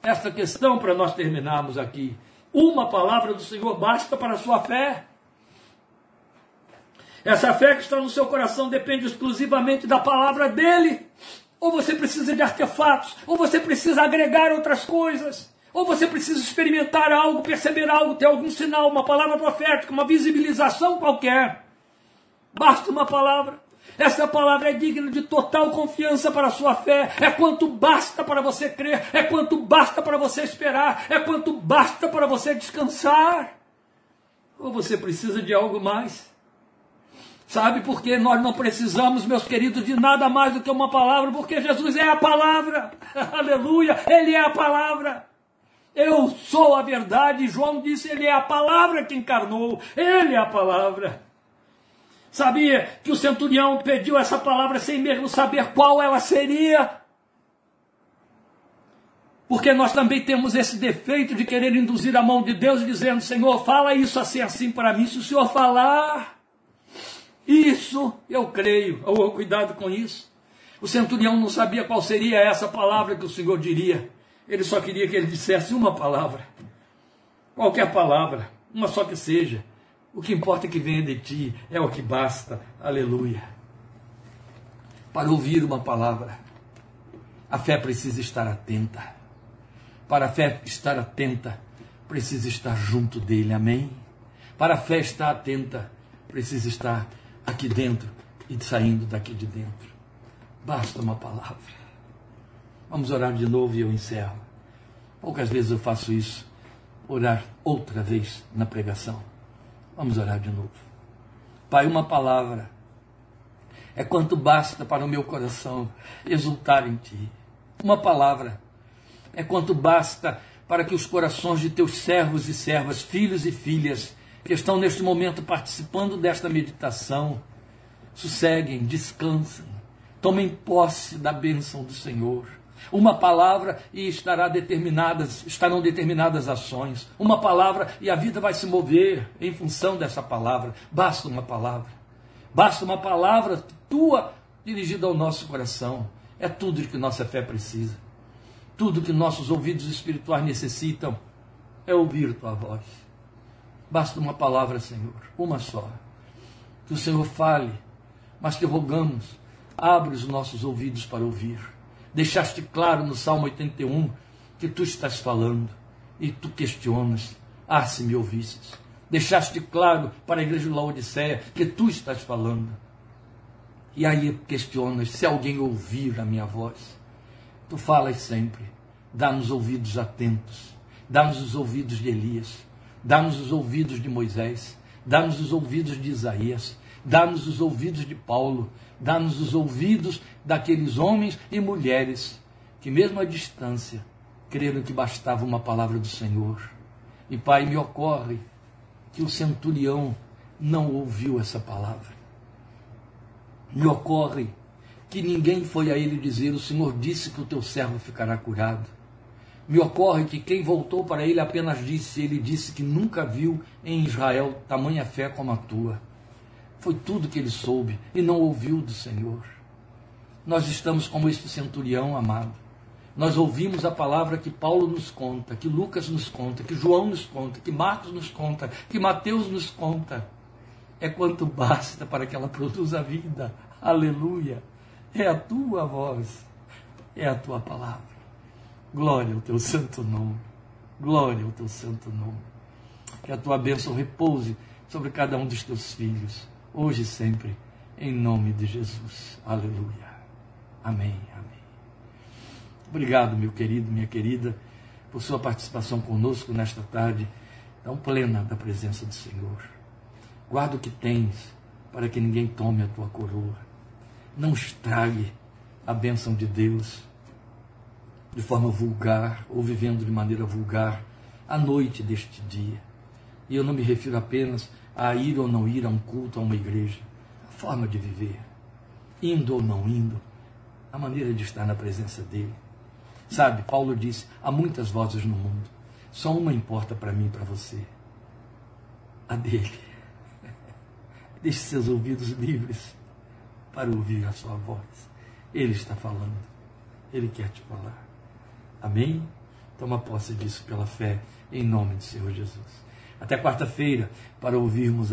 esta questão para nós terminarmos aqui. Uma palavra do Senhor basta para a sua fé. Essa fé que está no seu coração depende exclusivamente da palavra dele. Ou você precisa de artefatos, ou você precisa agregar outras coisas, ou você precisa experimentar algo, perceber algo, ter algum sinal, uma palavra profética, uma visibilização qualquer. Basta uma palavra. Essa palavra é digna de total confiança para a sua fé. É quanto basta para você crer, é quanto basta para você esperar, é quanto basta para você descansar. Ou você precisa de algo mais? Sabe por que nós não precisamos, meus queridos, de nada mais do que uma palavra? Porque Jesus é a palavra. Aleluia! Ele é a palavra. Eu sou a verdade. João disse: Ele é a palavra que encarnou. Ele é a palavra. Sabia que o centurião pediu essa palavra sem mesmo saber qual ela seria? Porque nós também temos esse defeito de querer induzir a mão de Deus dizendo: Senhor, fala isso assim, assim para mim. Se o Senhor falar, isso eu creio. Oh, cuidado com isso. O centurião não sabia qual seria essa palavra que o Senhor diria. Ele só queria que ele dissesse uma palavra. Qualquer palavra, uma só que seja. O que importa é que venha de ti, é o que basta. Aleluia. Para ouvir uma palavra, a fé precisa estar atenta. Para a fé estar atenta, precisa estar junto dele. Amém? Para a fé estar atenta, precisa estar aqui dentro e saindo daqui de dentro. Basta uma palavra. Vamos orar de novo e eu encerro. Poucas vezes eu faço isso. Orar outra vez na pregação. Vamos orar de novo. Pai, uma palavra é quanto basta para o meu coração exultar em Ti. Uma palavra é quanto basta para que os corações de Teus servos e servas, filhos e filhas, que estão neste momento participando desta meditação, sosseguem, descansem, tomem posse da bênção do Senhor uma palavra e estará determinadas, estarão determinadas ações. Uma palavra e a vida vai se mover em função dessa palavra. Basta uma palavra. Basta uma palavra tua dirigida ao nosso coração. É tudo que nossa fé precisa. Tudo que nossos ouvidos espirituais necessitam é ouvir tua voz. Basta uma palavra, Senhor, uma só. Que o Senhor fale, mas que rogamos, abre os nossos ouvidos para ouvir Deixaste claro no Salmo 81 que tu estás falando e tu questionas. Ah, se me ouvisses. Deixaste claro para a igreja de Laodiceia que tu estás falando. E aí questionas se alguém ouvir a minha voz. Tu falas sempre. Dá-nos ouvidos atentos. Dá-nos os ouvidos de Elias. Dá-nos os ouvidos de Moisés. Dá-nos os ouvidos de Isaías. Dá-nos os ouvidos de Paulo dá-nos os ouvidos daqueles homens e mulheres que, mesmo à distância, creram que bastava uma palavra do Senhor. E, Pai, me ocorre que o centurião não ouviu essa palavra. Me ocorre que ninguém foi a ele dizer: O Senhor disse que o teu servo ficará curado. Me ocorre que quem voltou para ele apenas disse, ele disse que nunca viu em Israel tamanha fé como a tua. Foi tudo que ele soube e não ouviu do Senhor. Nós estamos como este centurião amado. Nós ouvimos a palavra que Paulo nos conta, que Lucas nos conta, que João nos conta, que Marcos nos conta, que Mateus nos conta. É quanto basta para que ela produza vida. Aleluia. É a tua voz, é a tua palavra. Glória ao teu santo nome. Glória ao teu santo nome. Que a tua bênção repouse sobre cada um dos teus filhos, hoje e sempre, em nome de Jesus. Aleluia. Amém. Amém. Obrigado, meu querido, minha querida, por sua participação conosco nesta tarde tão plena da presença do Senhor. Guarda o que tens, para que ninguém tome a tua coroa. Não estrague a bênção de Deus de forma vulgar ou vivendo de maneira vulgar a noite deste dia. E eu não me refiro apenas a ir ou não ir a um culto, a uma igreja, a forma de viver, indo ou não indo, a maneira de estar na presença dele. Sabe, Paulo disse: há muitas vozes no mundo, só uma importa para mim e para você: a dele. Deixe seus ouvidos livres para ouvir a sua voz. Ele está falando, ele quer te falar. Amém? Toma posse disso pela fé, em nome do Senhor Jesus. Até quarta-feira, para ouvirmos a